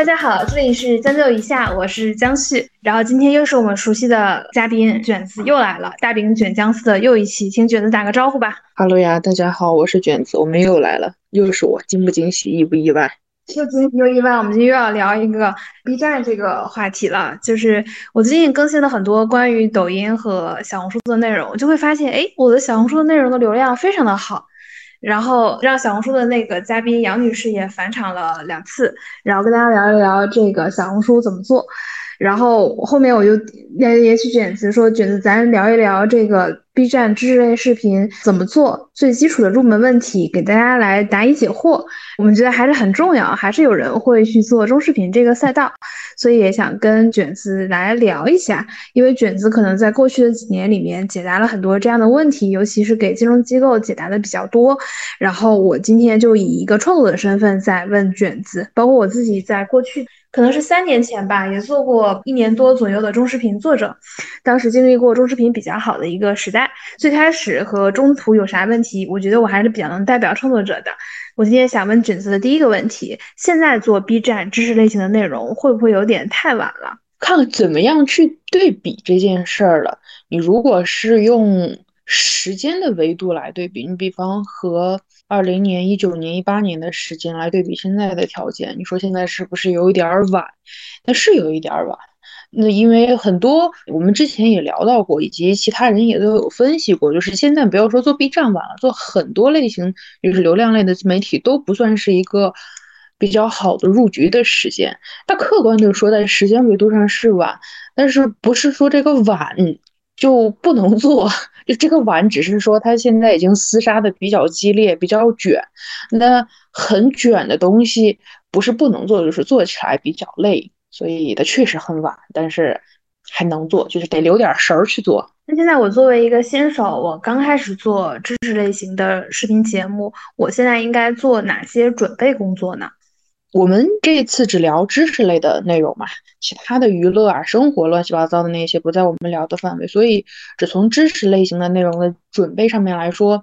大家好，这里是将就一下，我是江旭。然后今天又是我们熟悉的嘉宾卷子又来了，大饼卷姜丝的又一期，请卷子打个招呼吧。Hello 呀，大家好，我是卷子，我们又来了，又是我，惊不惊喜，意不意外？又惊喜又意外，我们今天又要聊一个 B 站这个话题了。就是我最近更新了很多关于抖音和小红书的内容，就会发现，哎，我的小红书的内容的流量非常的好。然后让小红书的那个嘉宾杨女士也返场了两次，然后跟大家聊一聊这个小红书怎么做。然后后面我就联联系卷子说，卷子咱聊一聊这个 B 站知识类视频怎么做，最基础的入门问题，给大家来答疑解惑。我们觉得还是很重要，还是有人会去做中视频这个赛道，所以也想跟卷子来聊一下。因为卷子可能在过去的几年里面解答了很多这样的问题，尤其是给金融机构解答的比较多。然后我今天就以一个创作者身份在问卷子，包括我自己在过去。可能是三年前吧，也做过一年多左右的中视频作者，当时经历过中视频比较好的一个时代。最开始和中途有啥问题？我觉得我还是比较能代表创作者的。我今天想问卷子的第一个问题：现在做 B 站知识类型的内容，会不会有点太晚了？看怎么样去对比这件事儿了。你如果是用时间的维度来对比，你比方和。二零年、一九年、一八年的时间来对比现在的条件，你说现在是不是有一点晚？那是有一点晚。那因为很多我们之前也聊到过，以及其他人也都有分析过，就是现在不要说做 B 站晚了，做很多类型就是流量类的自媒体都不算是一个比较好的入局的时间。那客观的说，在时间维度上是晚，但是不是说这个晚就不能做？就这个晚，只是说它现在已经厮杀的比较激烈，比较卷。那很卷的东西，不是不能做，就是做起来比较累。所以它确实很晚，但是还能做，就是得留点神儿去做。那现在我作为一个新手，我刚开始做知识类型的视频节目，我现在应该做哪些准备工作呢？我们这次只聊知识类的内容嘛，其他的娱乐啊、生活乱七八糟的那些不在我们聊的范围，所以只从知识类型的内容的准备上面来说，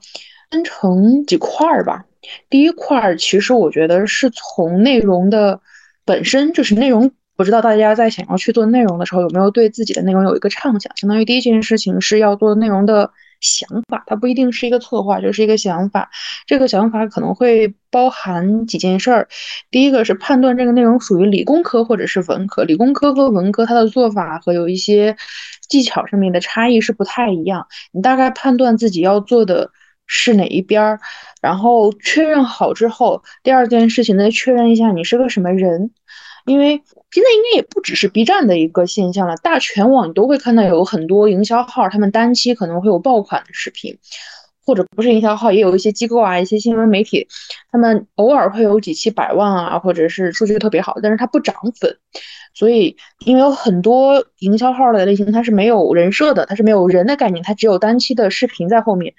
分成几块儿吧。第一块儿，其实我觉得是从内容的本身就是内容，不知道大家在想要去做内容的时候，有没有对自己的内容有一个畅想？相当于第一件事情是要做内容的。想法，它不一定是一个策划，就是一个想法。这个想法可能会包含几件事儿。第一个是判断这个内容属于理工科或者是文科。理工科和文科它的做法和有一些技巧上面的差异是不太一样。你大概判断自己要做的是哪一边儿，然后确认好之后，第二件事情再确认一下你是个什么人。因为现在应该也不只是 B 站的一个现象了，大全网你都会看到有很多营销号，他们单期可能会有爆款的视频，或者不是营销号，也有一些机构啊，一些新闻媒体，他们偶尔会有几期百万啊，或者是数据特别好，但是它不涨粉。所以，因为有很多营销号的类型，它是没有人设的，它是没有人的概念，它只有单期的视频在后面。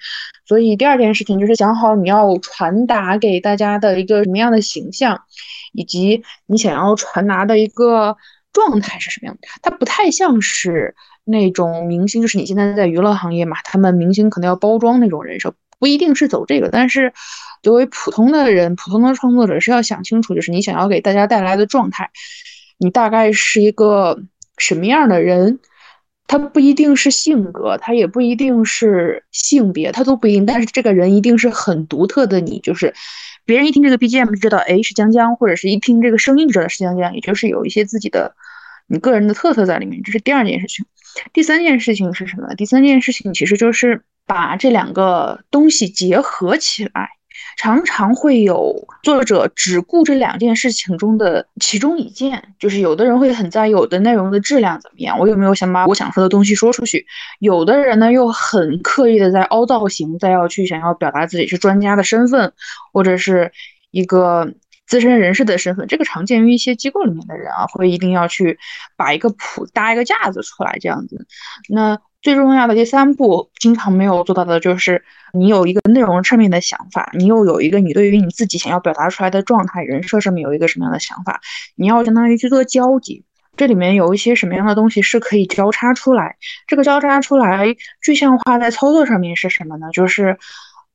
所以，第二件事情就是想好你要传达给大家的一个什么样的形象，以及你想要传达的一个状态是什么样的。它不太像是那种明星，就是你现在在娱乐行业嘛，他们明星可能要包装那种人设，不一定是走这个。但是，作为普通的人，普通的创作者是要想清楚，就是你想要给大家带来的状态。你大概是一个什么样的人？他不一定是性格，他也不一定是性别，他都不一定。但是这个人一定是很独特的，你就是别人一听这个 BGM 就知道，哎，是江江，或者是一听这个声音知道是江江，也就是有一些自己的你个人的特色在里面。这是第二件事情。第三件事情是什么？第三件事情其实就是把这两个东西结合起来。常常会有作者只顾这两件事情中的其中一件，就是有的人会很在意我的内容的质量怎么样，我有没有想把我想说的东西说出去；有的人呢又很刻意的在凹造型，在要去想要表达自己是专家的身份，或者是一个资深人士的身份。这个常见于一些机构里面的人啊，会一定要去把一个谱搭一个架子出来这样子。那。最重要的第三步，经常没有做到的就是，你有一个内容上面的想法，你又有一个你对于你自己想要表达出来的状态、人设上面有一个什么样的想法，你要相当于去做交集。这里面有一些什么样的东西是可以交叉出来？这个交叉出来具象化在操作上面是什么呢？就是，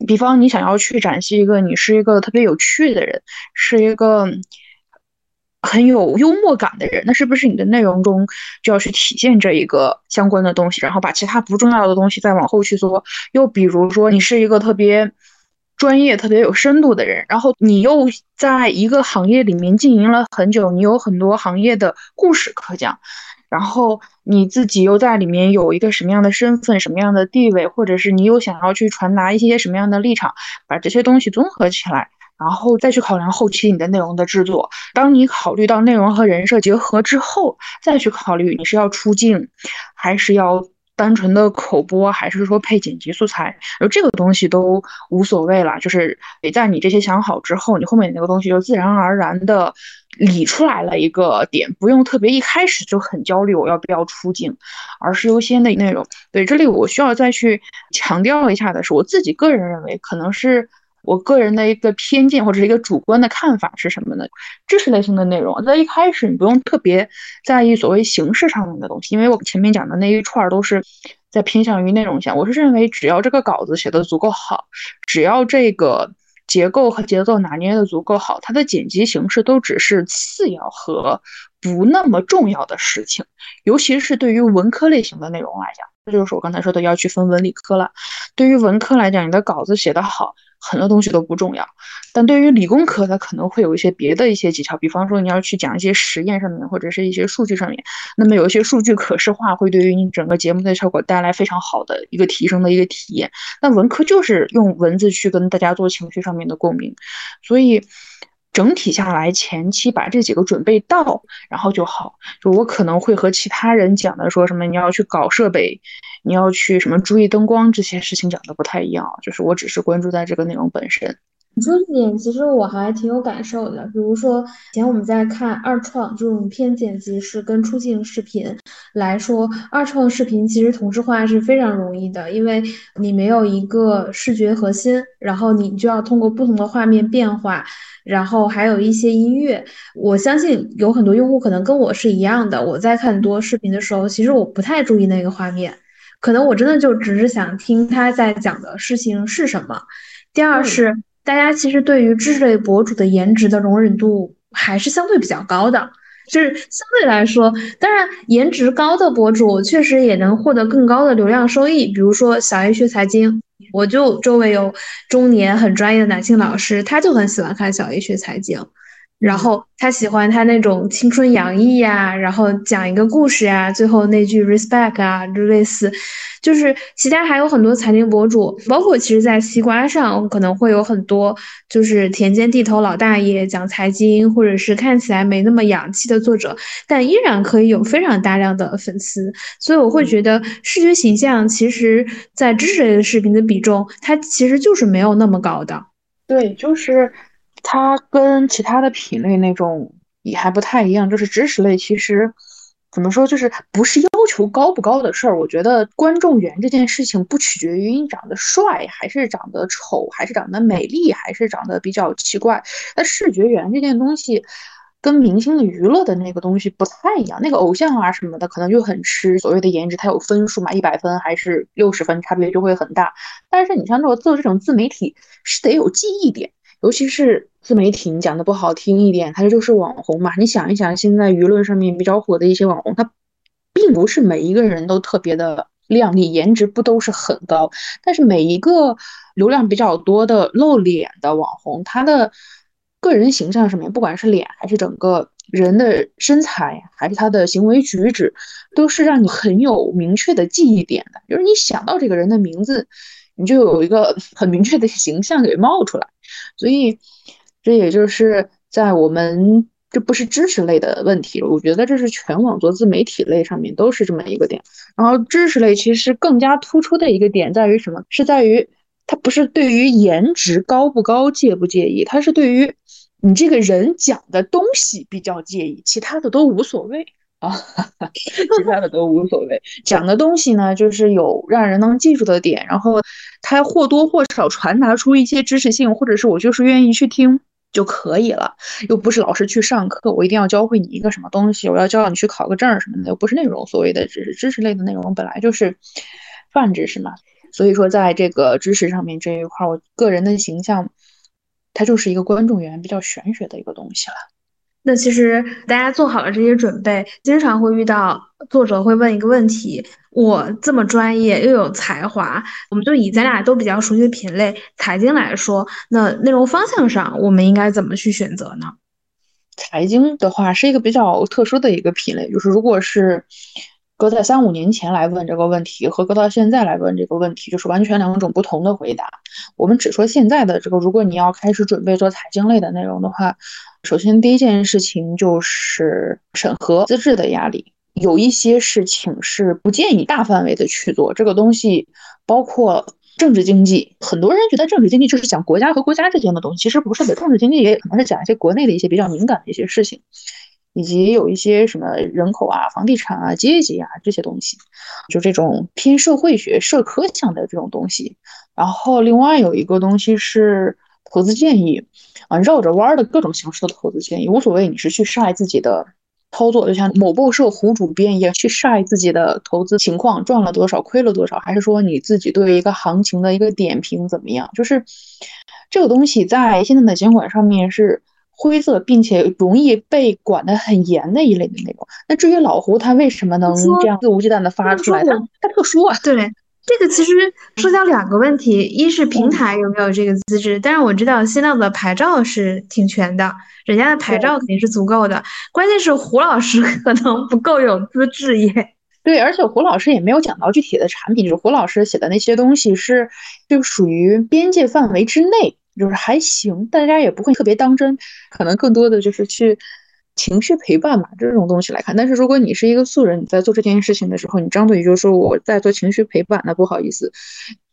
比方你想要去展示一个你是一个特别有趣的人，是一个。很有幽默感的人，那是不是你的内容中就要去体现这一个相关的东西，然后把其他不重要的东西再往后去做？又比如说，你是一个特别专业、特别有深度的人，然后你又在一个行业里面经营了很久，你有很多行业的故事可讲，然后你自己又在里面有一个什么样的身份、什么样的地位，或者是你又想要去传达一些什么样的立场，把这些东西综合起来。然后再去考量后期你的内容的制作。当你考虑到内容和人设结合之后，再去考虑你是要出镜，还是要单纯的口播，还是说配剪辑素材，而这个东西都无所谓了。就是得在你这些想好之后，你后面那个东西就自然而然的理出来了一个点，不用特别一开始就很焦虑我要不要出镜，而是优先的内容。对，这里我需要再去强调一下的是，我自己个人认为可能是。我个人的一个偏见或者是一个主观的看法是什么呢？知识类型的内容，在一开始你不用特别在意所谓形式上面的东西，因为我前面讲的那一串都是在偏向于内容下。我是认为，只要这个稿子写的足够好，只要这个结构和节奏拿捏的足够好，它的剪辑形式都只是次要和不那么重要的事情。尤其是对于文科类型的内容来讲，这就是我刚才说的要去分文理科了。对于文科来讲，你的稿子写得好。很多东西都不重要，但对于理工科，它可能会有一些别的一些技巧，比方说你要去讲一些实验上面，或者是一些数据上面，那么有一些数据可视化，会对于你整个节目的效果带来非常好的一个提升的一个体验。那文科就是用文字去跟大家做情绪上面的共鸣，所以整体下来，前期把这几个准备到，然后就好。就我可能会和其他人讲的说什么，你要去搞设备。你要去什么注意灯光这些事情讲的不太一样，就是我只是关注在这个内容本身。你说这点其实我还挺有感受的，比如说以前我们在看二创这种偏剪辑式跟出镜视频来说，二创视频其实同质化是非常容易的，因为你没有一个视觉核心，然后你就要通过不同的画面变化，然后还有一些音乐。我相信有很多用户可能跟我是一样的，我在看多视频的时候，其实我不太注意那个画面。可能我真的就只是想听他在讲的事情是什么。第二是，大家其实对于知识类博主的颜值的容忍度还是相对比较高的，就是相对来说，当然颜值高的博主确实也能获得更高的流量收益。比如说小 A 学财经，我就周围有中年很专业的男性老师，他就很喜欢看小 A 学财经。然后他喜欢他那种青春洋溢呀，然后讲一个故事呀，最后那句 respect 啊，就类似，就是其他还有很多财经博主，包括其实，在西瓜上可能会有很多就是田间地头老大爷讲财经，或者是看起来没那么洋气的作者，但依然可以有非常大量的粉丝，所以我会觉得视觉形象其实在知识类的视频的比重，它其实就是没有那么高的。对，就是。它跟其他的品类那种也还不太一样，就是知识类，其实怎么说，就是不是要求高不高的事儿。我觉得观众缘这件事情不取决于你长得帅，还是长得丑，还是长得美丽，还是长得比较奇怪。那视觉缘这件东西跟明星的娱乐的那个东西不太一样。那个偶像啊什么的，可能就很吃所谓的颜值，它有分数嘛，一百分还是六十分，差别就会很大。但是你像做做这种自媒体，是得有记忆点。尤其是自媒体，你讲的不好听一点，它就是网红嘛。你想一想，现在舆论上面比较火的一些网红，他并不是每一个人都特别的靓丽，颜值不都是很高。但是每一个流量比较多的露脸的网红，他的个人形象上面，不管是脸还是整个人的身材，还是他的行为举止，都是让你很有明确的记忆点的。就是你想到这个人的名字，你就有一个很明确的形象给冒出来。所以，这也就是在我们这不是知识类的问题。我觉得这是全网做自媒体类上面都是这么一个点。然后知识类其实更加突出的一个点在于什么？是在于它不是对于颜值高不高介不介意，它是对于你这个人讲的东西比较介意，其他的都无所谓。啊，其他的都无所谓。讲的东西呢，就是有让人能记住的点，然后它或多或少传达出一些知识性，或者是我就是愿意去听就可以了。又不是老师去上课，我一定要教会你一个什么东西，我要教你去考个证什么的，又不是那种所谓的知识知识类的内容，本来就是泛知识嘛。所以说，在这个知识上面这一块，我个人的形象，它就是一个观众缘比较玄学的一个东西了。那其实大家做好了这些准备，经常会遇到作者会问一个问题：我这么专业又有才华，我们就以咱俩都比较熟悉的品类财经来说，那内容方向上我们应该怎么去选择呢？财经的话是一个比较特殊的一个品类，就是如果是搁在三五年前来问这个问题，和搁到现在来问这个问题，就是完全两种不同的回答。我们只说现在的这个，如果你要开始准备做财经类的内容的话。首先，第一件事情就是审核资质的压力。有一些事情是不建议大范围的去做。这个东西包括政治经济，很多人觉得政治经济就是讲国家和国家之间的东西，其实不是的。政治经济也可能是讲一些国内的一些比较敏感的一些事情，以及有一些什么人口啊、房地产啊、阶级啊这些东西，就这种偏社会学、社科向的这种东西。然后，另外有一个东西是投资建议。啊，绕着弯的各种形式的投资建议无所谓，你是去晒自己的操作，就像某报社胡主编一样去晒自己的投资情况，赚了多少，亏了多少，还是说你自己对一个行情的一个点评怎么样？就是这个东西在现在的监管上面是灰色，并且容易被管得很严的一类的内容。那至于老胡他为什么能这样肆无忌惮的发出来，他他特殊啊，对。这个其实涉及到两个问题，一是平台有没有这个资质，但是我知道新浪的牌照是挺全的，人家的牌照肯定是足够的，关键是胡老师 可能不够有资质耶。对，而且胡老师也没有讲到具体的产品，就是胡老师写的那些东西是就属于边界范围之内，就是还行，大家也不会特别当真，可能更多的就是去。情绪陪伴嘛，这种东西来看。但是如果你是一个素人，你在做这件事情的时候，你张嘴就说我在做情绪陪伴，那不好意思，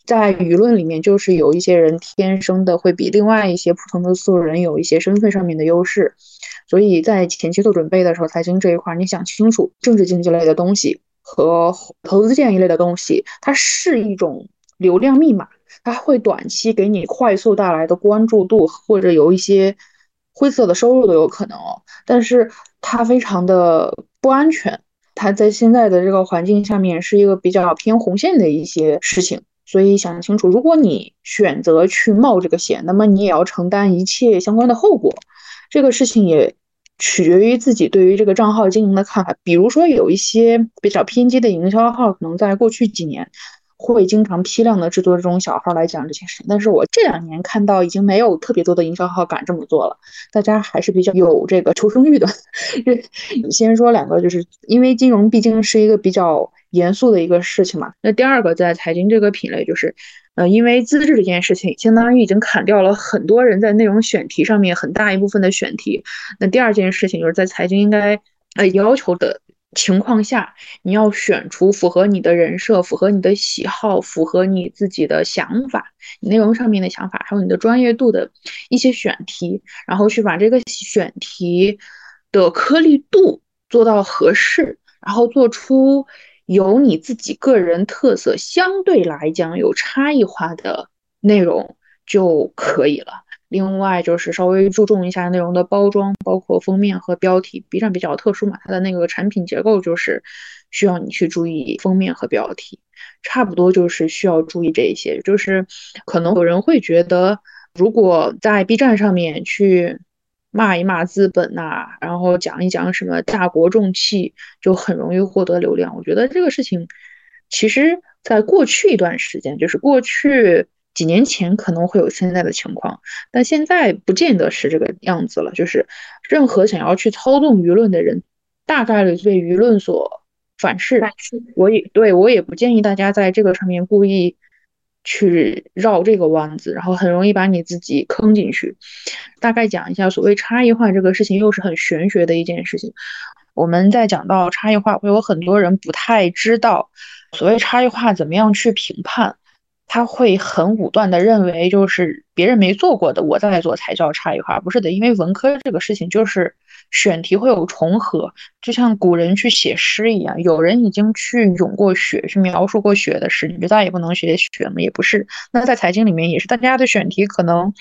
在舆论里面就是有一些人天生的会比另外一些普通的素人有一些身份上面的优势。所以在前期做准备的时候，财经这一块你想清楚，政治经济类的东西和投资建议类的东西，它是一种流量密码，它会短期给你快速带来的关注度，或者有一些。灰色的收入都有可能，但是它非常的不安全，它在现在的这个环境下面是一个比较偏红线的一些事情，所以想清楚，如果你选择去冒这个险，那么你也要承担一切相关的后果。这个事情也取决于自己对于这个账号经营的看法，比如说有一些比较偏激的营销号，可能在过去几年。会经常批量的制作这种小号来讲这件事情，但是我这两年看到已经没有特别多的营销号敢这么做了，大家还是比较有这个求生欲的。先说两个，就是因为金融毕竟是一个比较严肃的一个事情嘛。那第二个在财经这个品类，就是，呃，因为资质这件事情，相当于已经砍掉了很多人在内容选题上面很大一部分的选题。那第二件事情就是在财经应该呃要求的。情况下，你要选出符合你的人设、符合你的喜好、符合你自己的想法、你内容上面的想法，还有你的专业度的一些选题，然后去把这个选题的颗粒度做到合适，然后做出有你自己个人特色、相对来讲有差异化的内容就可以了。另外就是稍微注重一下内容的包装，包括封面和标题。B 站比较特殊嘛，它的那个产品结构就是需要你去注意封面和标题，差不多就是需要注意这一些。就是可能有人会觉得，如果在 B 站上面去骂一骂资本呐，然后讲一讲什么大国重器，就很容易获得流量。我觉得这个事情，其实在过去一段时间，就是过去。几年前可能会有现在的情况，但现在不见得是这个样子了。就是任何想要去操纵舆论的人，大概率被舆论所反噬。我也对我也不建议大家在这个上面故意去绕这个弯子，然后很容易把你自己坑进去。大概讲一下所谓差异化这个事情，又是很玄学的一件事情。我们在讲到差异化，会有很多人不太知道所谓差异化怎么样去评判。他会很武断的认为，就是别人没做过的，我再做才叫差异化，不是的，因为文科这个事情就是选题会有重合，就像古人去写诗一样，有人已经去咏过雪，去描述过雪的诗，你就再也不能写雪吗？也不是。那在财经里面也是，大家的选题可能，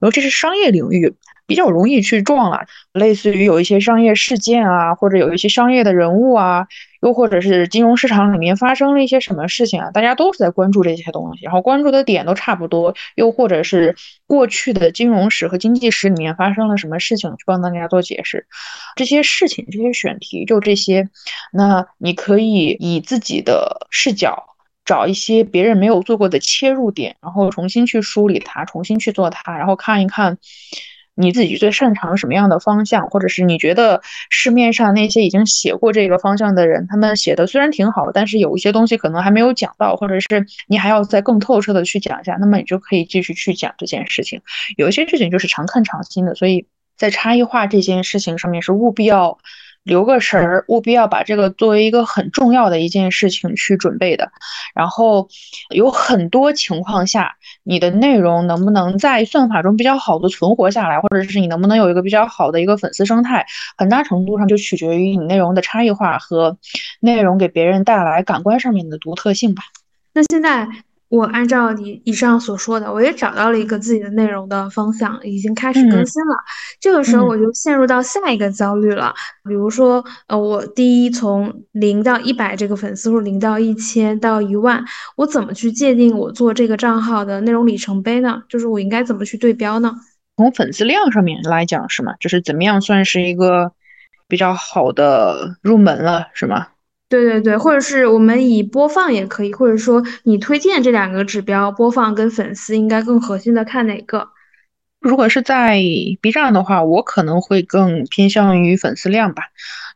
尤其是商业领域比较容易去撞了，类似于有一些商业事件啊，或者有一些商业的人物啊，又或者是金融市场里面发生了一些什么事情啊，大家都是在关注这些东西，然后关注的点都差不多，又或者是过去的金融史和经济史里面发生了什么事情，去帮大家做解释。这些事情，这些选题就这些，那你可以以自己的视角找一些别人没有做过的切入点，然后重新去梳理它，重新去做它，然后看一看。你自己最擅长什么样的方向，或者是你觉得市面上那些已经写过这个方向的人，他们写的虽然挺好，但是有一些东西可能还没有讲到，或者是你还要再更透彻的去讲一下，那么你就可以继续去讲这件事情。有一些事情就是常看常新的，所以在差异化这件事情上面是务必要。留个神儿，务必要把这个作为一个很重要的一件事情去准备的。然后有很多情况下，你的内容能不能在算法中比较好的存活下来，或者是你能不能有一个比较好的一个粉丝生态，很大程度上就取决于你内容的差异化和内容给别人带来感官上面的独特性吧。那现在。我按照你以上所说的，我也找到了一个自己的内容的方向，已经开始更新了。这个时候我就陷入到下一个焦虑了。比如说，呃，我第一从零到一百这个粉丝数，零到一千到一万，我怎么去界定我做这个账号的内容里程碑呢？就是我应该怎么去对标呢？从粉丝量上面来讲，是吗？就是怎么样算是一个比较好的入门了，是吗？对对对，或者是我们以播放也可以，或者说你推荐这两个指标，播放跟粉丝应该更核心的看哪个？如果是在 B 站的话，我可能会更偏向于粉丝量吧，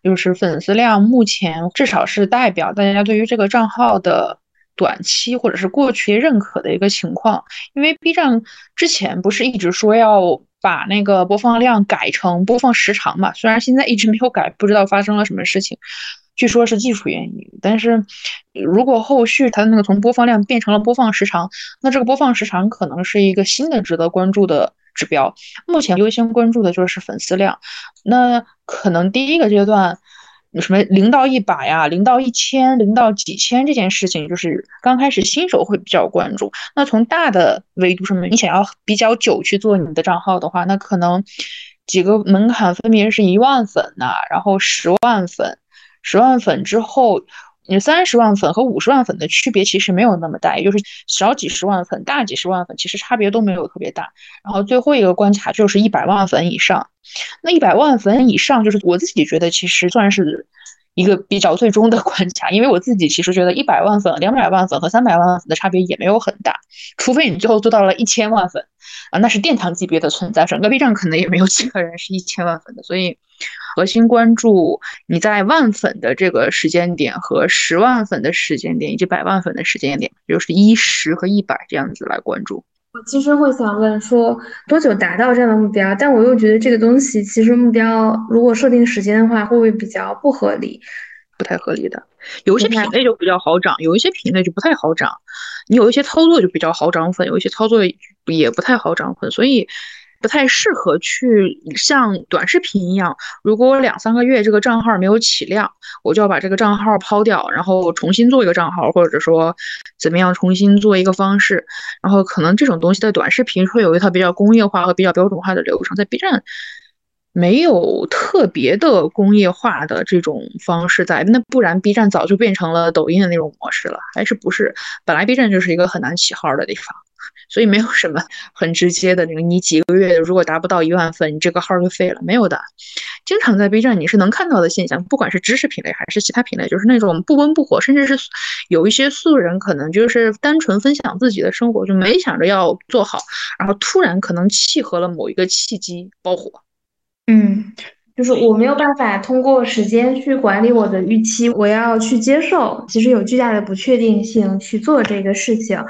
就是粉丝量目前至少是代表大家对于这个账号的短期或者是过去认可的一个情况。因为 B 站之前不是一直说要把那个播放量改成播放时长嘛，虽然现在一直没有改，不知道发生了什么事情。据说是技术原因，但是如果后续它那个从播放量变成了播放时长，那这个播放时长可能是一个新的值得关注的指标。目前优先关注的就是粉丝量，那可能第一个阶段，什么零到一百呀，零到一千，零到几千这件事情，就是刚开始新手会比较关注。那从大的维度上面，你想要比较久去做你的账号的话，那可能几个门槛分别是一万粉呐，然后十万粉。十万粉之后，你三十万粉和五十万粉的区别其实没有那么大，也就是小几十万粉、大几十万粉，其实差别都没有特别大。然后最后一个关卡就是一百万粉以上，那一百万粉以上，就是我自己觉得其实算是一个比较最终的关卡，因为我自己其实觉得一百万粉、两百万粉和三百万粉的差别也没有很大，除非你最后做到了一千万粉啊，那是殿堂级别的存在，整个 B 站可能也没有几个人是一千万粉的，所以。核心关注你在万粉的这个时间点和十万粉的时间点以及百万粉的时间点，就是一十和一百这样子来关注。我其实会想问说多久达到这样的目标，但我又觉得这个东西其实目标如果设定时间的话，会不会比较不合理？不太合理的。有一些品类就比较好涨，有一些品类就不太好涨。你有一些操作就比较好涨粉，有一些操作也不太好涨粉，所以。不太适合去像短视频一样，如果两三个月这个账号没有起量，我就要把这个账号抛掉，然后重新做一个账号，或者说怎么样重新做一个方式。然后可能这种东西在短视频会有一套比较工业化和比较标准化的流程，在 B 站没有特别的工业化的这种方式在，那不然 B 站早就变成了抖音的那种模式了，还是不是？本来 B 站就是一个很难起号的地方。所以没有什么很直接的那个，你几个月如果达不到一万粉，你这个号就废了，没有的。经常在 B 站你是能看到的现象，不管是知识品类还是其他品类，就是那种不温不火，甚至是有一些素人可能就是单纯分享自己的生活，就没想着要做好，然后突然可能契合了某一个契机爆火。嗯，就是我没有办法通过时间去管理我的预期，我要去接受，其实有巨大的不确定性去做这个事情。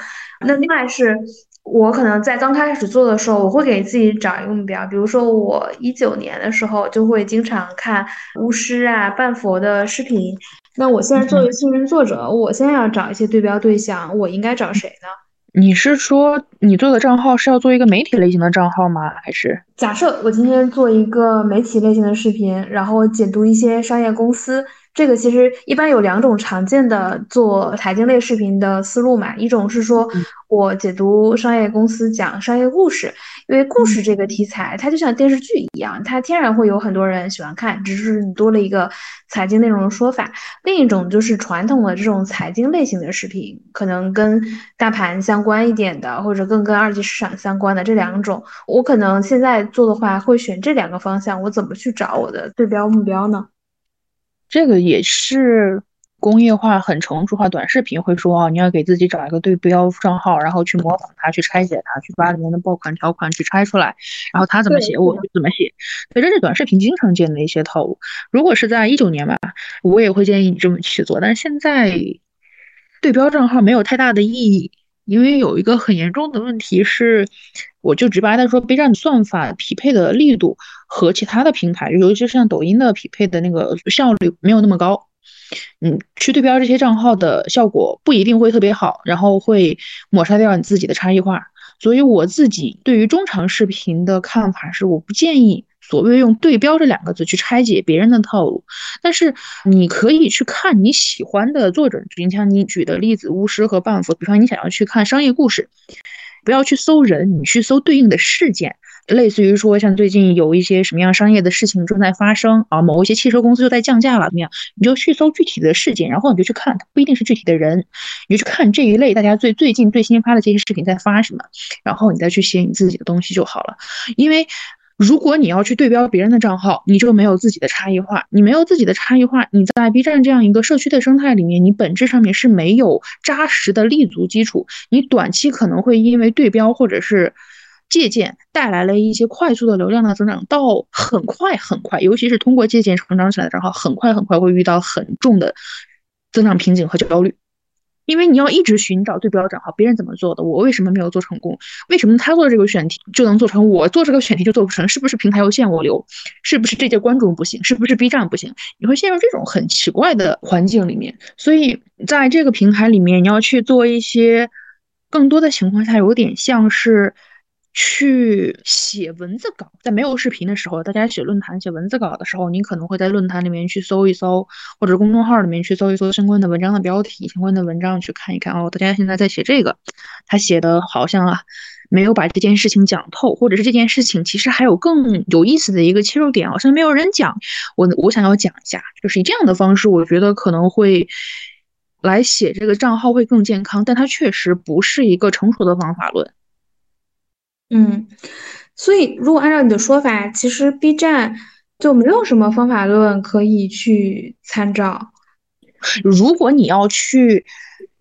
那另外是，我可能在刚开始做的时候，我会给自己找一个目标，比如说我一九年的时候就会经常看巫师啊、半佛的视频。那我现在作为新人作者，我现在要找一些对标对象，我应该找谁呢？你是说你做的账号是要做一个媒体类型的账号吗？还是假设我今天做一个媒体类型的视频，然后解读一些商业公司。这个其实一般有两种常见的做财经类视频的思路嘛，一种是说我解读商业公司讲商业故事，因为故事这个题材它就像电视剧一样，它天然会有很多人喜欢看，只是你多了一个财经内容的说法。另一种就是传统的这种财经类型的视频，可能跟大盘相关一点的，或者更跟二级市场相关的这两种，我可能现在做的话会选这两个方向。我怎么去找我的对标目标呢？这个也是工业化很成熟化短视频会说啊，你要给自己找一个对标账号，然后去模仿它，去拆解它，去把里面的爆款条款去拆出来，然后他怎么写我就怎么写。所以这是短视频经常见的一些套路。如果是在一九年吧，我也会建议你这么去做。但是现在对标账号没有太大的意义，因为有一个很严重的问题是。我就直白的说，B 站算法匹配的力度和其他的平台，尤其是像抖音的匹配的那个效率没有那么高。嗯，去对标这些账号的效果不一定会特别好，然后会抹杀掉你自己的差异化。所以我自己对于中长视频的看法是，我不建议所谓用对标这两个字去拆解别人的套路，但是你可以去看你喜欢的作者，就像你举的例子，巫师和半佛，比方你想要去看商业故事。不要去搜人，你去搜对应的事件，类似于说像最近有一些什么样商业的事情正在发生啊，某一些汽车公司就在降价了，怎么样？你就去搜具体的事件，然后你就去看，它不一定是具体的人，你就去看这一类大家最最近最新发的这些视频在发什么，然后你再去写你自己的东西就好了，因为。如果你要去对标别人的账号，你就没有自己的差异化。你没有自己的差异化，你在 B 站这样一个社区的生态里面，你本质上面是没有扎实的立足基础。你短期可能会因为对标或者是借鉴带来了一些快速的流量的增长，到很快很快，尤其是通过借鉴成长起来的账号，很快很快会遇到很重的增长瓶颈和焦虑。因为你要一直寻找对标账号，别人怎么做的，我为什么没有做成功？为什么他做这个选题就能做成，我做这个选题就做不成？是不是平台有限我流？是不是这届观众不行？是不是 B 站不行？你会陷入这种很奇怪的环境里面。所以在这个平台里面，你要去做一些，更多的情况下有点像是。去写文字稿，在没有视频的时候，大家写论坛、写文字稿的时候，你可能会在论坛里面去搜一搜，或者公众号里面去搜一搜相关的文章的标题、相关的文章去看一看。哦，大家现在在写这个，他写的好像啊，没有把这件事情讲透，或者是这件事情其实还有更有意思的一个切入点，好像没有人讲。我我想要讲一下，就是以这样的方式，我觉得可能会来写这个账号会更健康，但它确实不是一个成熟的方法论。嗯，所以如果按照你的说法，其实 B 站就没有什么方法论可以去参照。如果你要去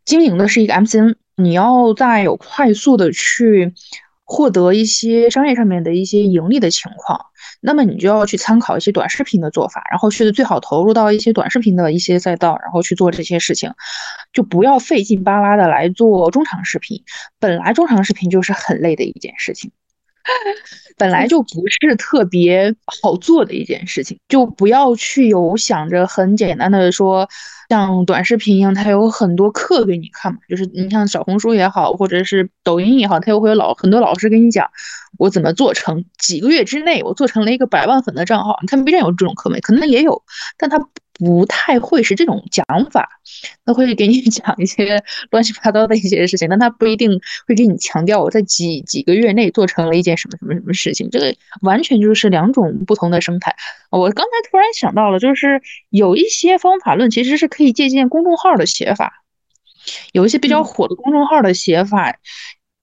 经营的是一个 MCN，你要在有快速的去获得一些商业上面的一些盈利的情况，那么你就要去参考一些短视频的做法，然后去最好投入到一些短视频的一些赛道，然后去做这些事情，就不要费劲巴拉的来做中长视频。本来中长视频就是很累的一件事情。本来就不是特别好做的一件事情，就不要去有想着很简单的说，像短视频一样，它有很多课给你看嘛。就是你像小红书也好，或者是抖音也好，它又会有老很多老师给你讲，我怎么做成几个月之内，我做成了一个百万粉的账号。你看 B 站有这种课没？可能也有，但它。不太会是这种讲法，他会给你 讲一些乱七八糟的一些事情，但他不一定会给你强调我在几几个月内做成了一件什么什么什么事情，这个完全就是两种不同的生态。我刚才突然想到了，就是有一些方法论其实是可以借鉴公众号的写法，有一些比较火的公众号的写法。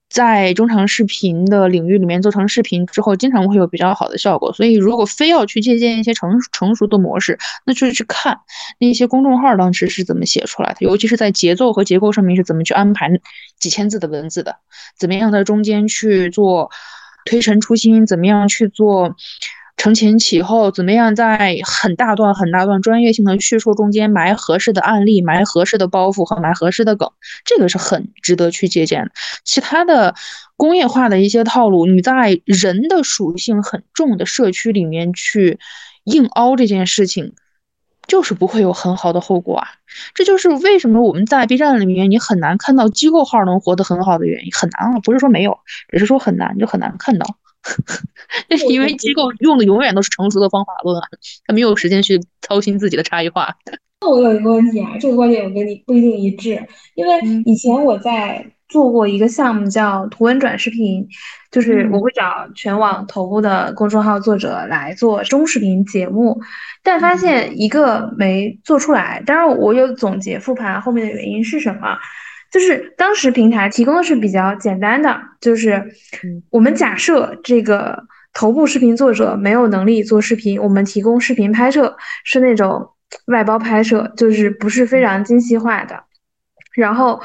在中长视频的领域里面做成视频之后，经常会有比较好的效果。所以，如果非要去借鉴一些成成熟的模式，那就是去看那些公众号当时是怎么写出来的，尤其是在节奏和结构上面是怎么去安排几千字的文字的，怎么样在中间去做推陈出新，怎么样去做。承前启后，怎么样在很大段、很大段专业性的叙述中间埋合适的案例、埋合适的包袱和埋合适的梗，这个是很值得去借鉴的。其他的工业化的一些套路，你在人的属性很重的社区里面去硬凹这件事情，就是不会有很好的后果啊。这就是为什么我们在 B 站里面你很难看到机构号能活得很好的原因，很难啊，不是说没有，只是说很难，就很难看到。因为机构用的永远都是成熟的方法论啊，他没有时间去操心自己的差异化。那我有一个问题啊，这个观点我跟你不一定一致，因为以前我在做过一个项目叫图文转视频，就是我会找全网头部的公众号作者来做中视频节目，但发现一个没做出来。当然，我有总结复盘后面的原因是什么，就是当时平台提供的是比较简单的，就是我们假设这个头部视频作者没有能力做视频，我们提供视频拍摄是那种。外包拍摄就是不是非常精细化的，然后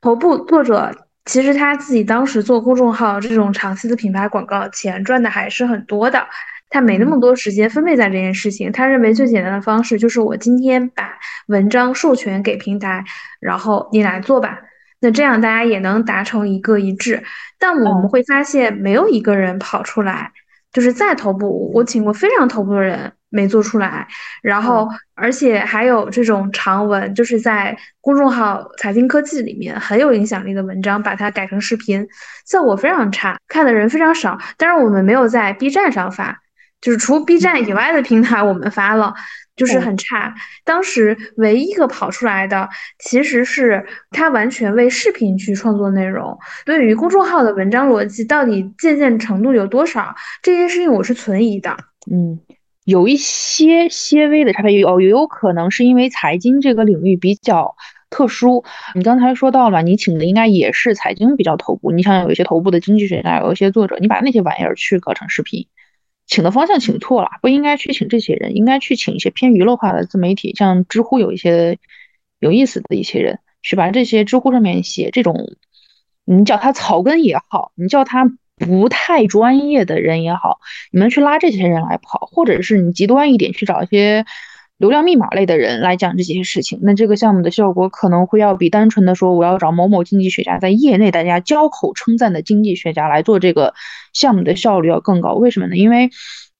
头部作者其实他自己当时做公众号这种长期的品牌广告，钱赚的还是很多的。他没那么多时间分配在这件事情，他认为最简单的方式就是我今天把文章授权给平台，然后你来做吧。那这样大家也能达成一个一致。但我们会发现没有一个人跑出来，就是在头部，我请过非常头部的人。没做出来，然后而且还有这种长文，就是在公众号财经科技里面很有影响力的文章，把它改成视频，效果非常差，看的人非常少。但是我们没有在 B 站上发，就是除 B 站以外的平台我们发了，就是很差。当时唯一一个跑出来的，其实是他完全为视频去创作内容。对于公众号的文章逻辑到底借鉴程度有多少，这件事情我是存疑的。嗯。有一些些微的差别，有也有可能是因为财经这个领域比较特殊。你刚才说到了，你请的应该也是财经比较头部。你想有一些头部的经济学家，有一些作者，你把那些玩意儿去搞成视频，请的方向请错了，不应该去请这些人，应该去请一些偏娱乐化的自媒体，像知乎有一些有意思的一些人，去把这些知乎上面写这种，你叫他草根也好，你叫他。不太专业的人也好，你们去拉这些人来跑，或者是你极端一点去找一些流量密码类的人来讲这些事情，那这个项目的效果可能会要比单纯的说我要找某某经济学家，在业内大家交口称赞的经济学家来做这个项目的效率要更高。为什么呢？因为。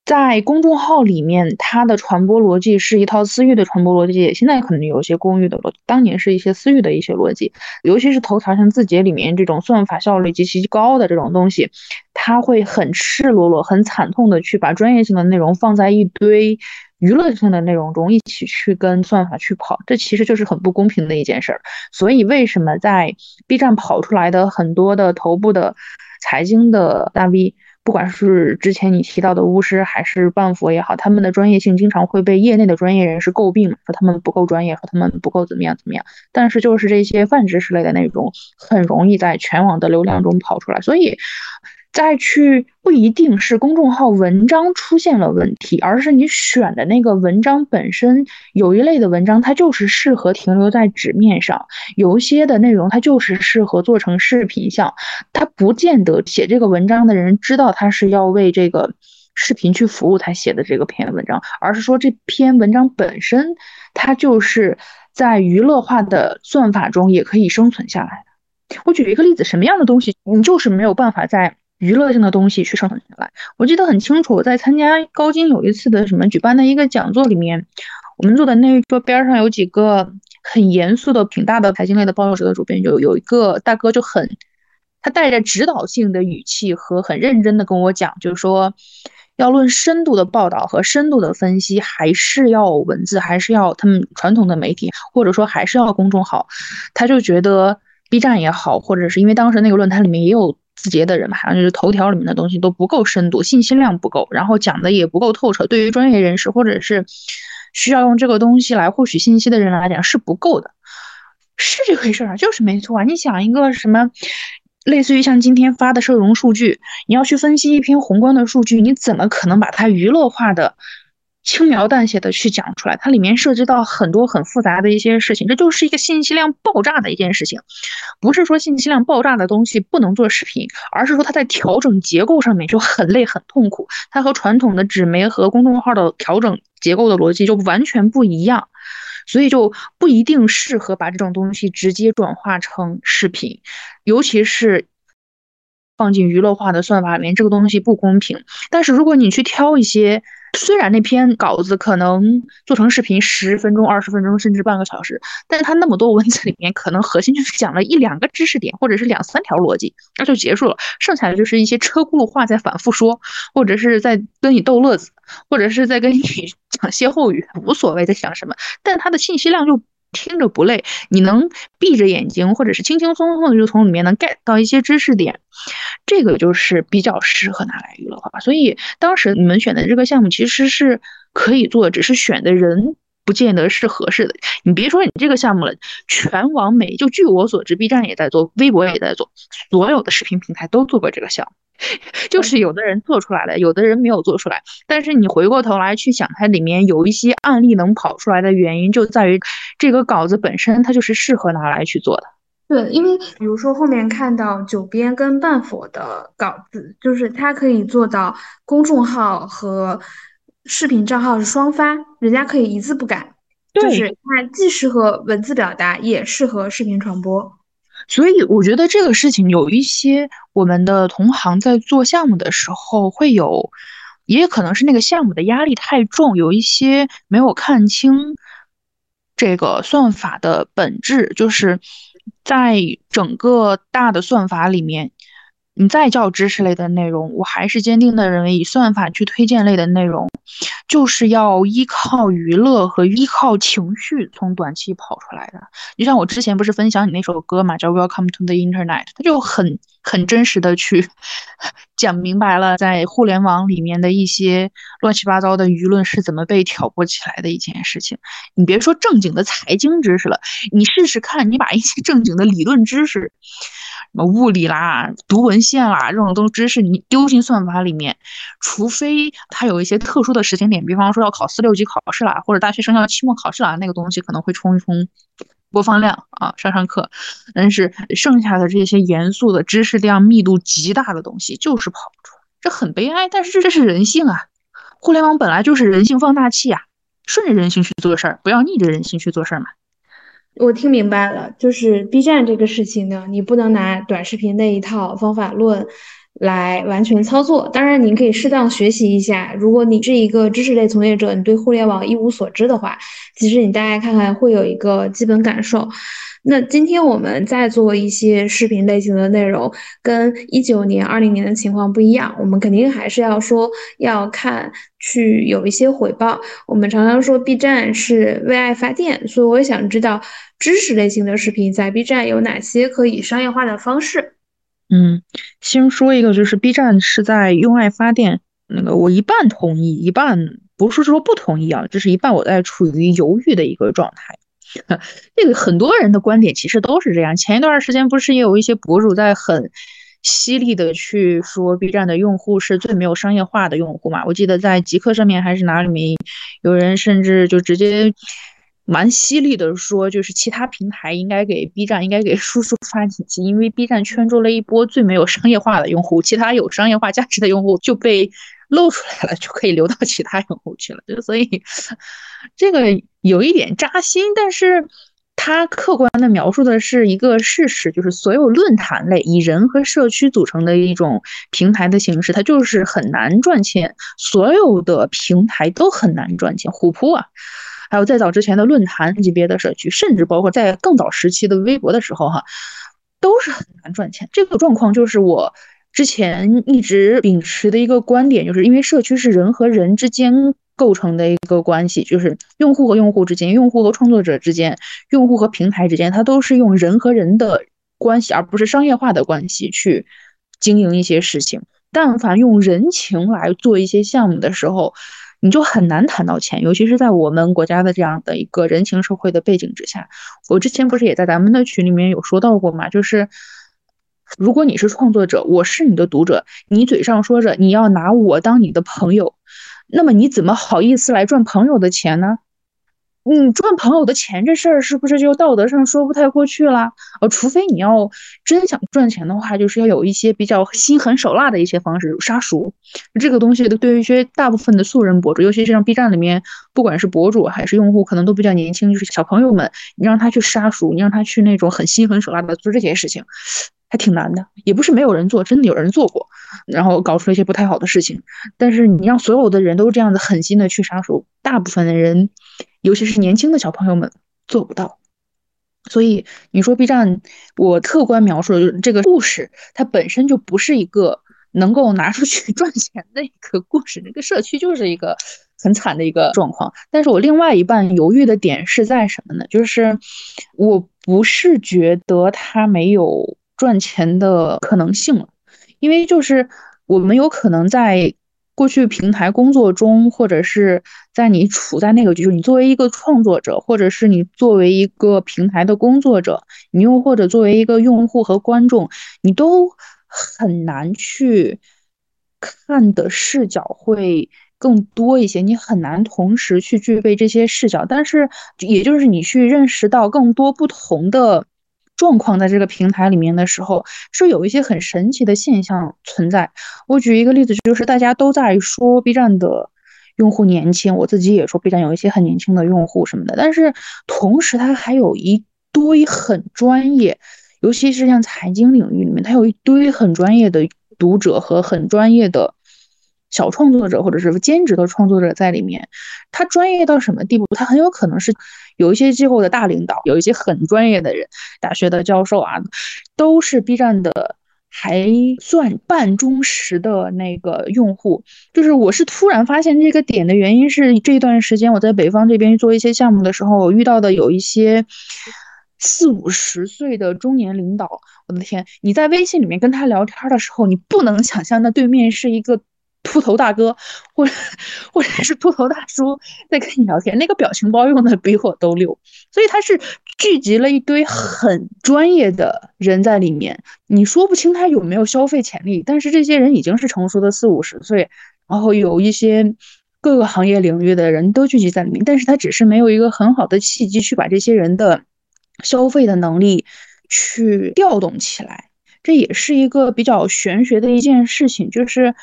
在公众号里面，它的传播逻辑是一套私域的传播逻辑，现在可能有些公域的逻辑，当年是一些私域的一些逻辑，尤其是头条像字节里面这种算法效率极其高的这种东西，它会很赤裸裸、很惨痛的去把专业性的内容放在一堆娱乐性的内容中一起去跟算法去跑，这其实就是很不公平的一件事儿。所以为什么在 B 站跑出来的很多的头部的财经的大 V？不管是之前你提到的巫师还是半佛也好，他们的专业性经常会被业内的专业人士诟病，说他们不够专业，说他们不够怎么样怎么样。但是就是这些泛知识类的内容，很容易在全网的流量中跑出来，所以。再去不一定是公众号文章出现了问题，而是你选的那个文章本身有一类的文章，它就是适合停留在纸面上；有一些的内容，它就是适合做成视频像。它不见得写这个文章的人知道他是要为这个视频去服务才写的这个篇文章，而是说这篇文章本身它就是在娱乐化的算法中也可以生存下来的。我举一个例子，什么样的东西你就是没有办法在。娱乐性的东西去生存下来，我记得很清楚。在参加高金有一次的什么举办的一个讲座里面，我们坐的那一桌边上有几个很严肃的、挺大的财经类的报纸的主编，就有一个大哥就很，他带着指导性的语气和很认真的跟我讲，就是说要论深度的报道和深度的分析，还是要文字，还是要他们传统的媒体，或者说还是要公众号。他就觉得 B 站也好，或者是因为当时那个论坛里面也有。字节的人嘛，好像就是头条里面的东西都不够深度，信息量不够，然后讲的也不够透彻。对于专业人士或者是需要用这个东西来获取信息的人来讲是不够的，是这回事儿啊，就是没错啊。你想一个什么，类似于像今天发的社融数据，你要去分析一篇宏观的数据，你怎么可能把它娱乐化的？轻描淡写的去讲出来，它里面涉及到很多很复杂的一些事情，这就是一个信息量爆炸的一件事情。不是说信息量爆炸的东西不能做视频，而是说它在调整结构上面就很累很痛苦。它和传统的纸媒和公众号的调整结构的逻辑就完全不一样，所以就不一定适合把这种东西直接转化成视频，尤其是放进娱乐化的算法里面，这个东西不公平。但是如果你去挑一些。虽然那篇稿子可能做成视频十分钟、二十分钟，甚至半个小时，但是它那么多文字里面，可能核心就是讲了一两个知识点，或者是两三条逻辑，那就结束了。剩下的就是一些车轱辘话在反复说，或者是在跟你逗乐子，或者是在跟你讲歇后语，无所谓在想什么，但它的信息量就。听着不累，你能闭着眼睛，或者是轻轻松松的就从里面能 get 到一些知识点，这个就是比较适合拿来娱乐化。所以当时你们选的这个项目其实是可以做，只是选的人不见得是合适的。你别说你这个项目了，全网美就据我所知，B 站也在做，微博也在做，所有的视频平台都做过这个项目。就是有的人做出来了，有的人没有做出来。但是你回过头来去想，它里面有一些案例能跑出来的原因，就在于这个稿子本身它就是适合拿来去做的。对，因为比如说后面看到九编跟半佛的稿子，就是它可以做到公众号和视频账号是双发，人家可以一字不改，就是它既适合文字表达，也适合视频传播。所以我觉得这个事情有一些我们的同行在做项目的时候会有，也可能是那个项目的压力太重，有一些没有看清这个算法的本质，就是在整个大的算法里面。你再叫知识类的内容，我还是坚定的认为，以算法去推荐类的内容，就是要依靠娱乐和依靠情绪从短期跑出来的。就像我之前不是分享你那首歌嘛，叫《Welcome to the Internet》，它就很很真实的去 讲明白了，在互联网里面的一些乱七八糟的舆论是怎么被挑拨起来的一件事情。你别说正经的财经知识了，你试试看，你把一些正经的理论知识。什么物理啦、读文献啦，这种东知识你丢进算法里面，除非它有一些特殊的时间点，比方说要考四六级考试啦，或者大学生要期末考试啦，那个东西可能会冲一冲播放量啊，上上课。但是剩下的这些严肃的知识量密度极大的东西就是跑不出来，这很悲哀。但是这是人性啊，互联网本来就是人性放大器啊，顺着人性去做事儿，不要逆着人性去做事儿嘛。我听明白了，就是 B 站这个事情呢，你不能拿短视频那一套方法论来完全操作。当然，你可以适当学习一下。如果你是一个知识类从业者，你对互联网一无所知的话，其实你大概看看会有一个基本感受。那今天我们在做一些视频类型的内容，跟一九年、二零年的情况不一样。我们肯定还是要说要看去有一些回报。我们常常说 B 站是为爱发电，所以我也想知道知识类型的视频在 B 站有哪些可以商业化的方式。嗯，先说一个，就是 B 站是在用爱发电。那个我一半同意，一半不是说不同意啊，就是一半我在处于犹豫的一个状态。这个很多人的观点其实都是这样。前一段时间不是也有一些博主在很犀利的去说 B 站的用户是最没有商业化的用户嘛？我记得在极客上面还是哪里面，有人甚至就直接蛮犀利的说，就是其他平台应该给 B 站应该给叔叔发锦旗，因为 B 站圈住了一波最没有商业化的用户，其他有商业化价值的用户就被。露出来了就可以流到其他用户去了，就所以这个有一点扎心，但是它客观的描述的是一个事实，就是所有论坛类以人和社区组成的一种平台的形式，它就是很难赚钱，所有的平台都很难赚钱，虎扑啊，还有再早之前的论坛级别的社区，甚至包括在更早时期的微博的时候哈，都是很难赚钱。这个状况就是我。之前一直秉持的一个观点，就是因为社区是人和人之间构成的一个关系，就是用户和用户之间、用户和创作者之间、用户和平台之间，它都是用人和人的关系，而不是商业化的关系去经营一些事情。但凡用人情来做一些项目的时候，你就很难谈到钱，尤其是在我们国家的这样的一个人情社会的背景之下。我之前不是也在咱们的群里面有说到过嘛，就是。如果你是创作者，我是你的读者，你嘴上说着你要拿我当你的朋友，那么你怎么好意思来赚朋友的钱呢？你赚朋友的钱这事儿是不是就道德上说不太过去了？呃，除非你要真想赚钱的话，就是要有一些比较心狠手辣的一些方式，杀熟。这个东西对于一些大部分的素人博主，尤其是像 B 站里面，不管是博主还是用户，可能都比较年轻，就是小朋友们，你让他去杀熟，你让他去那种很心狠手辣的做这些事情，还挺难的。也不是没有人做，真的有人做过，然后搞出了一些不太好的事情。但是你让所有的人都这样子狠心的去杀熟，大部分的人。尤其是年轻的小朋友们做不到，所以你说 B 站，我客观描述的就是这个故事，它本身就不是一个能够拿出去 赚钱的一个故事。那个社区就是一个很惨的一个状况。但是我另外一半犹豫的点是在什么呢？就是我不是觉得它没有赚钱的可能性了，因为就是我们有可能在。过去平台工作中，或者是在你处在那个，就是你作为一个创作者，或者是你作为一个平台的工作者，你又或者作为一个用户和观众，你都很难去看的视角会更多一些，你很难同时去具备这些视角，但是也就是你去认识到更多不同的。状况在这个平台里面的时候，是有一些很神奇的现象存在。我举一个例子，就是大家都在说 B 站的用户年轻，我自己也说 B 站有一些很年轻的用户什么的。但是同时，它还有一堆很专业，尤其是像财经领域里面，它有一堆很专业的读者和很专业的。小创作者或者是兼职的创作者在里面，他专业到什么地步？他很有可能是有一些机构的大领导，有一些很专业的人，大学的教授啊，都是 B 站的还算半忠实的那个用户。就是我是突然发现这个点的原因是，这一段时间我在北方这边做一些项目的时候，遇到的有一些四五十岁的中年领导。我的天，你在微信里面跟他聊天的时候，你不能想象那对面是一个。秃头大哥，或者或者是秃头大叔在跟你聊天，那个表情包用的比我都溜，所以他是聚集了一堆很专业的人在里面。你说不清他有没有消费潜力，但是这些人已经是成熟的四五十岁，然后有一些各个行业领域的人都聚集在里面，但是他只是没有一个很好的契机去把这些人的消费的能力去调动起来，这也是一个比较玄学的一件事情，就是。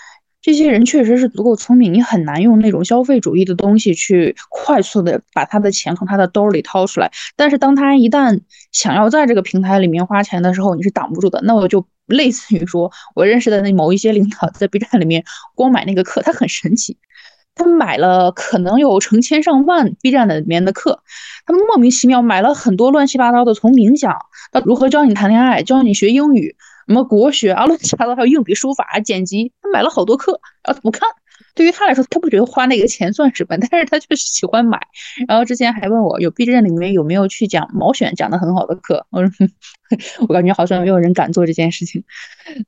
这些人确实是足够聪明，你很难用那种消费主义的东西去快速的把他的钱从他的兜里掏出来。但是当他一旦想要在这个平台里面花钱的时候，你是挡不住的。那我就类似于说，我认识的那某一些领导在 B 站里面光买那个课，他很神奇，他买了可能有成千上万 B 站的里面的课，他们莫名其妙买了很多乱七八糟的，从冥想到如何教你谈恋爱，教你学英语。什么国学啊，乱七八糟，还有硬笔书法、剪辑，他买了好多课，然后他不看。对于他来说，他不觉得花那个钱算什么，但是他就是喜欢买。然后之前还问我，有 B 站里面有没有去讲毛选讲的很好的课？我说，我感觉好像没有人敢做这件事情。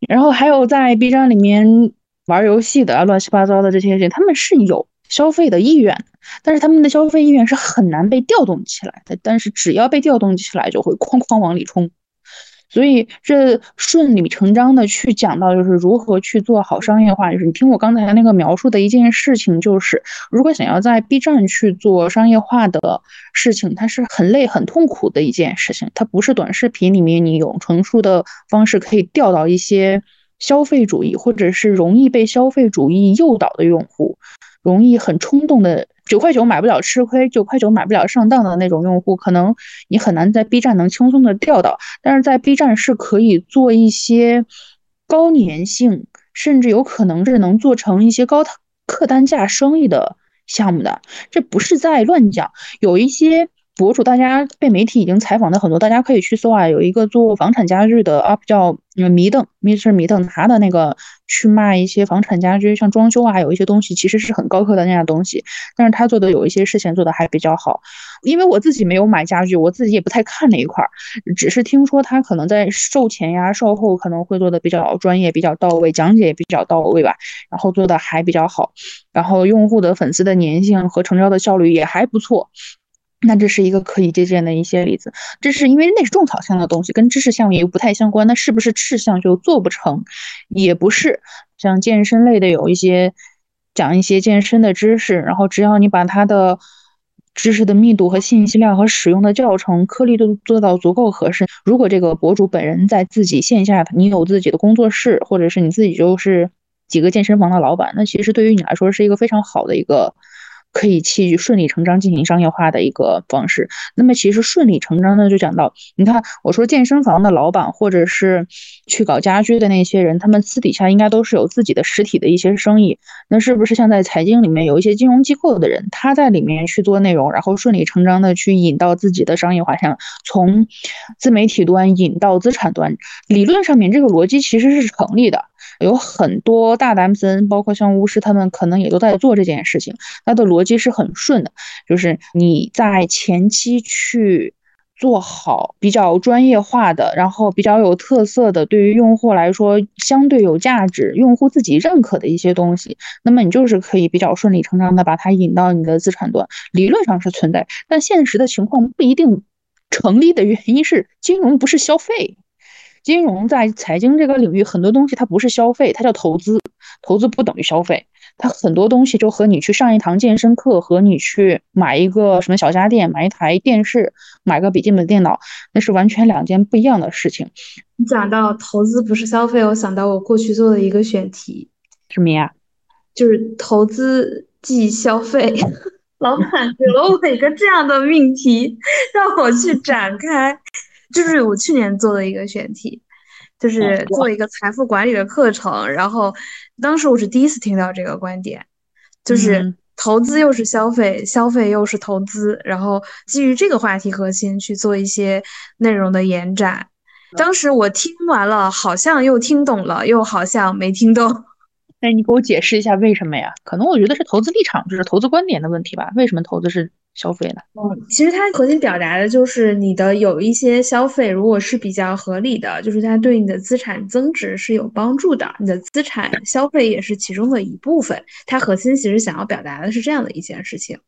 然后还有在 B 站里面玩游戏的啊乱七八糟的这些人，他们是有消费的意愿，但是他们的消费意愿是很难被调动起来的。但是只要被调动起来，就会哐哐往里冲。所以这顺理成章的去讲到，就是如何去做好商业化。就是你听我刚才那个描述的一件事情，就是如果想要在 B 站去做商业化的事情，它是很累、很痛苦的一件事情。它不是短视频里面你用成熟的方式可以钓到一些消费主义，或者是容易被消费主义诱导的用户，容易很冲动的。九块九买不了吃亏，九块九买不了上当的那种用户，可能你很难在 B 站能轻松的钓到。但是在 B 站是可以做一些高粘性，甚至有可能是能做成一些高客单价生意的项目的。这不是在乱讲，有一些。博主，大家被媒体已经采访的很多，大家可以去搜啊。有一个做房产家具的 UP 叫迷瞪，Mr 迷瞪，他的那个去卖一些房产家居，像装修啊，有一些东西其实是很高客单价的东西，但是他做的有一些事情做的还比较好。因为我自己没有买家具，我自己也不太看那一块儿，只是听说他可能在售前呀、售后可能会做的比较专业、比较到位，讲解也比较到位吧，然后做的还比较好，然后用户的粉丝的粘性和成交的效率也还不错。那这是一个可以借鉴的一些例子，这是因为那是种草项的东西，跟知识项也不太相关。那是不是赤项就做不成？也不是，像健身类的有一些讲一些健身的知识，然后只要你把它的知识的密度和信息量和使用的教程颗粒度做到足够合适。如果这个博主本人在自己线下，你有自己的工作室，或者是你自己就是几个健身房的老板，那其实对于你来说是一个非常好的一个。可以去顺理成章进行商业化的一个方式。那么，其实顺理成章的就讲到，你看，我说健身房的老板，或者是去搞家居的那些人，他们私底下应该都是有自己的实体的一些生意。那是不是像在财经里面有一些金融机构的人，他在里面去做内容，然后顺理成章的去引到自己的商业化上，从自媒体端引到资产端，理论上面这个逻辑其实是成立的。有很多大的 MCN，包括像巫师，他们可能也都在做这件事情。它的逻辑是很顺的，就是你在前期去做好比较专业化的，然后比较有特色的，对于用户来说相对有价值、用户自己认可的一些东西，那么你就是可以比较顺理成章的把它引到你的资产端。理论上是存在，但现实的情况不一定成立的原因是，金融不是消费。金融在财经这个领域，很多东西它不是消费，它叫投资。投资不等于消费，它很多东西就和你去上一堂健身课，和你去买一个什么小家电、买一台电视、买个笔记本电脑，那是完全两件不一样的事情。你讲到投资不是消费，我想到我过去做的一个选题，什么呀？就是投资即消费。老板给了我一个这样的命题，让我去展开。就是我去年做的一个选题，就是做一个财富管理的课程，然后当时我是第一次听到这个观点，就是投资又是消费，消费又是投资，然后基于这个话题核心去做一些内容的延展。当时我听完了，好像又听懂了，又好像没听懂。那 你给我解释一下为什么呀？可能我觉得是投资立场，就是投资观点的问题吧？为什么投资是？消费呢？嗯，其实它核心表达的就是你的有一些消费，如果是比较合理的，就是它对你的资产增值是有帮助的。你的资产消费也是其中的一部分。它核心其实想要表达的是这样的一件事情。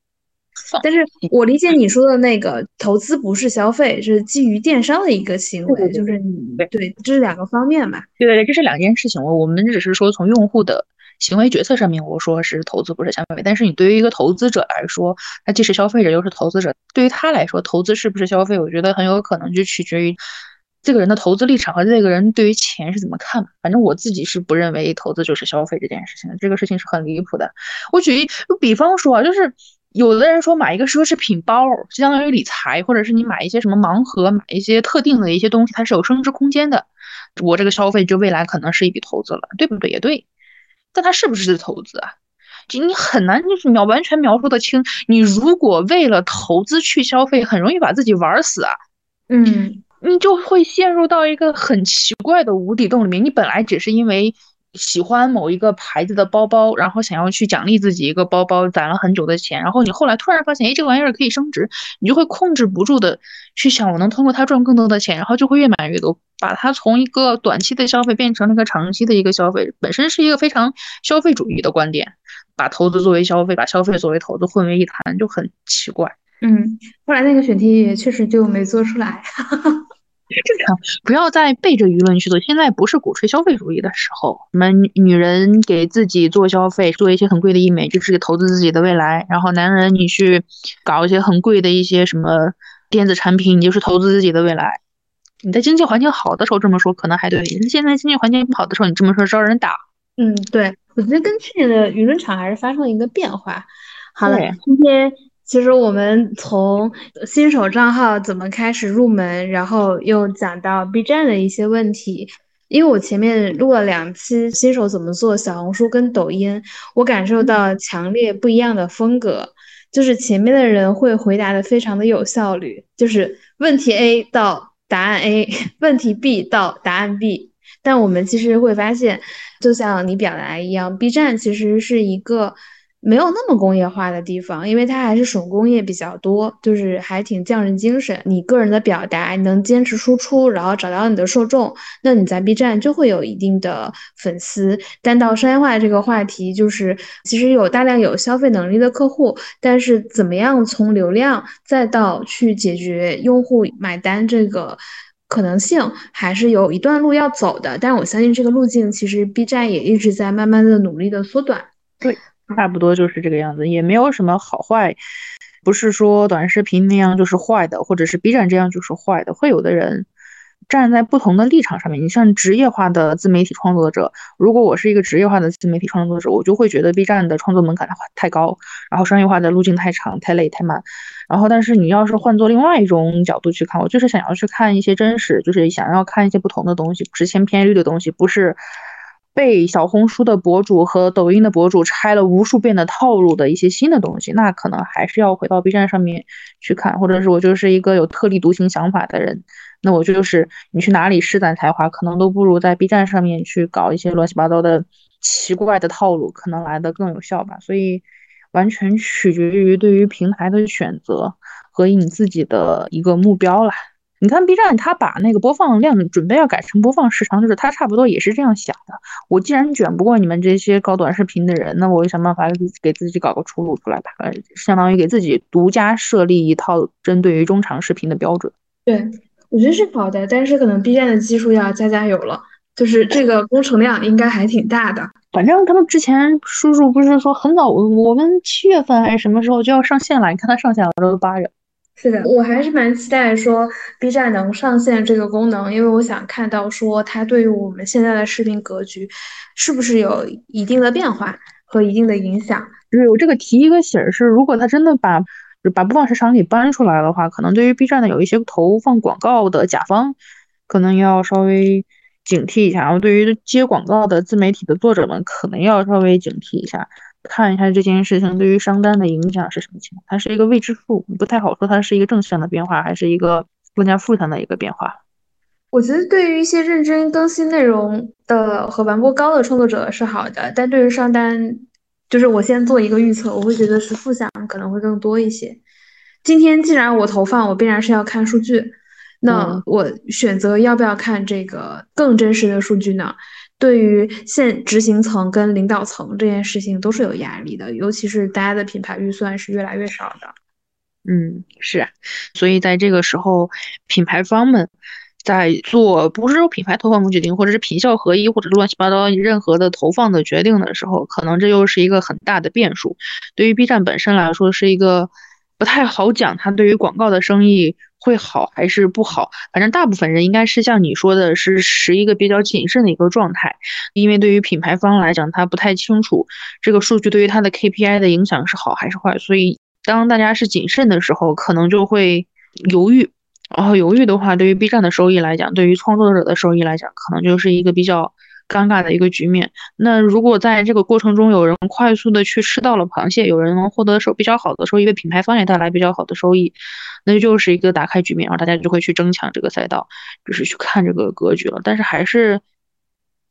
但是我理解你说的那个投资不是消费，是基于电商的一个行为，就是你对，这是两个方面嘛？对对对，这是两件事情。我我们只是说从用户的。行为决策上面，我说是投资不是消费，但是你对于一个投资者来说，他既是消费者又是投资者，对于他来说，投资是不是消费，我觉得很有可能就取决于这个人的投资立场和这个人对于钱是怎么看。反正我自己是不认为投资就是消费这件事情，这个事情是很离谱的。我举一比方说啊，就是有的人说买一个奢侈品包就，相当于理财，或者是你买一些什么盲盒，买一些特定的一些东西，它是有升值空间的。我这个消费就未来可能是一笔投资了，对不对？也对。但它是不是投资啊？就你很难就是描完全描述的清。你如果为了投资去消费，很容易把自己玩死啊。嗯，你就会陷入到一个很奇怪的无底洞里面。你本来只是因为。喜欢某一个牌子的包包，然后想要去奖励自己一个包包，攒了很久的钱，然后你后来突然发现，哎，这个玩意儿可以升值，你就会控制不住的去想，我能通过它赚更多的钱，然后就会越买越多，把它从一个短期的消费变成了一个长期的一个消费，本身是一个非常消费主义的观点，把投资作为消费，把消费作为投资混为一谈，就很奇怪。嗯，后来那个选题也确实就没做出来。正常，不要再背着舆论去做。现在不是鼓吹消费主义的时候。我们女人给自己做消费，做一些很贵的医美，就是投资自己的未来。然后男人，你去搞一些很贵的一些什么电子产品，你就是投资自己的未来。你在经济环境好的时候这么说可能还对，现在经济环境不好的时候，你这么说招人打。嗯，对，我觉得跟去年的舆论场还是发生了一个变化。好了，今天。其实我们从新手账号怎么开始入门，然后又讲到 B 站的一些问题。因为我前面录了两期新手怎么做小红书跟抖音，我感受到强烈不一样的风格。就是前面的人会回答的非常的有效率，就是问题 A 到答案 A，问题 B 到答案 B。但我们其实会发现，就像你表达一样，B 站其实是一个。没有那么工业化的地方，因为它还是手工业比较多，就是还挺匠人精神。你个人的表达能坚持输出，然后找到你的受众，那你在 B 站就会有一定的粉丝。但到商业化这个话题，就是其实有大量有消费能力的客户，但是怎么样从流量再到去解决用户买单这个可能性，还是有一段路要走的。但我相信这个路径，其实 B 站也一直在慢慢的努力的缩短。对。差不多就是这个样子，也没有什么好坏，不是说短视频那样就是坏的，或者是 B 站这样就是坏的，会有的人。站在不同的立场上面，你像职业化的自媒体创作者，如果我是一个职业化的自媒体创作者，我就会觉得 B 站的创作门槛太高，然后商业化的路径太长、太累、太慢。然后，但是你要是换做另外一种角度去看，我就是想要去看一些真实，就是想要看一些不同的东西，值钱偏绿的东西，不是被小红书的博主和抖音的博主拆了无数遍的套路的一些新的东西，那可能还是要回到 B 站上面去看，或者是我就是一个有特立独行想法的人。那我就是你去哪里施展才华，可能都不如在 B 站上面去搞一些乱七八糟的奇怪的套路，可能来的更有效吧。所以完全取决于对于平台的选择和你自己的一个目标啦。你看 B 站，他把那个播放量准备要改成播放时长，就是他差不多也是这样想的。我既然卷不过你们这些搞短视频的人，那我就想办法给自己搞个出路出来吧，相当于给自己独家设立一套针对于中长视频的标准。对。我觉得是好的，但是可能 B 站的技术要加加油了，就是这个工程量应该还挺大的。反正他们之前叔叔不是说很早，我们七月份还是什么时候就要上线了？你看他上线了，都八月。是的，我还是蛮期待说 B 站能上线这个功能，因为我想看到说它对于我们现在的视频格局是不是有一定的变化和一定的影响。就是我这个提一个醒是，如果他真的把。把播放时长给搬出来的话，可能对于 B 站的有一些投放广告的甲方，可能要稍微警惕一下。然后对于接广告的自媒体的作者们，可能要稍微警惕一下，看一下这件事情对于商单的影响是什么情况。它是一个未知数，不太好说它是一个正向的变化，还是一个更加负向的一个变化。我觉得对于一些认真更新内容的和完播高的创作者是好的，但对于商单。就是我先做一个预测，我会觉得是负向可能会更多一些。今天既然我投放，我必然是要看数据，那我选择要不要看这个更真实的数据呢？对于现执行层跟领导层这件事情都是有压力的，尤其是大家的品牌预算是越来越少的。嗯，是，所以在这个时候，品牌方们。在做不是说品牌投放决定，或者是品效合一，或者乱七八糟任何的投放的决定的时候，可能这又是一个很大的变数。对于 B 站本身来说，是一个不太好讲，它对于广告的生意会好还是不好。反正大部分人应该是像你说的，是持一个比较谨慎的一个状态，因为对于品牌方来讲，他不太清楚这个数据对于他的 KPI 的影响是好还是坏，所以当大家是谨慎的时候，可能就会犹豫。然后犹豫的话，对于 B 站的收益来讲，对于创作者的收益来讲，可能就是一个比较尴尬的一个局面。那如果在这个过程中有人快速的去吃到了螃蟹，有人能获得收比较好的收益，为品牌方也带来比较好的收益，那就是一个打开局面，然后大家就会去争抢这个赛道，就是去看这个格局了。但是还是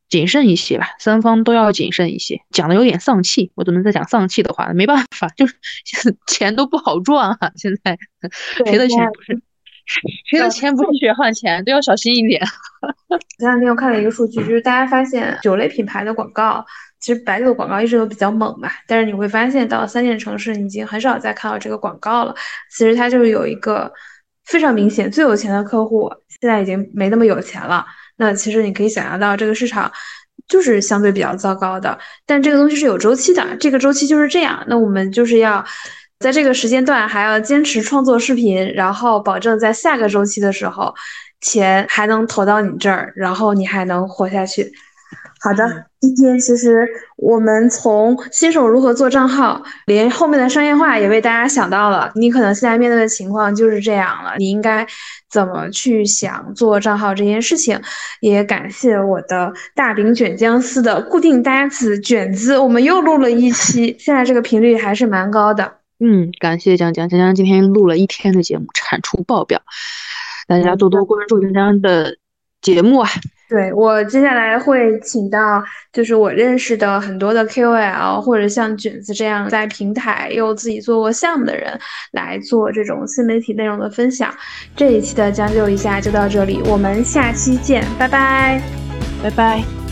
谨慎一些吧，三方都要谨慎一些。讲的有点丧气，我怎么在讲丧气的话？没办法，就是 钱都不好赚啊，现在 谁的钱不是？谁的钱不是血汗钱，都要小心一点。前两天我看了一个数据，就是大家发现酒类品牌的广告，其实白酒的广告一直都比较猛嘛。但是你会发现，到三线城市，你已经很少再看到这个广告了。其实它就是有一个非常明显，最有钱的客户现在已经没那么有钱了。那其实你可以想象到，这个市场就是相对比较糟糕的。但这个东西是有周期的，这个周期就是这样。那我们就是要。在这个时间段还要坚持创作视频，然后保证在下个周期的时候，钱还能投到你这儿，然后你还能活下去。好的，今天其实我们从新手如何做账号，连后面的商业化也为大家想到了。你可能现在面对的情况就是这样了，你应该怎么去想做账号这件事情？也感谢我的大饼卷姜丝的固定搭子卷子，我们又录了一期，现在这个频率还是蛮高的。嗯，感谢江江，江江今天录了一天的节目，产出爆表，大家多多关注江江的节目啊。对我接下来会请到就是我认识的很多的 KOL，或者像卷子这样在平台又自己做过项目的人来做这种新媒体内容的分享。这一期的将就一下就到这里，我们下期见，拜拜，拜拜。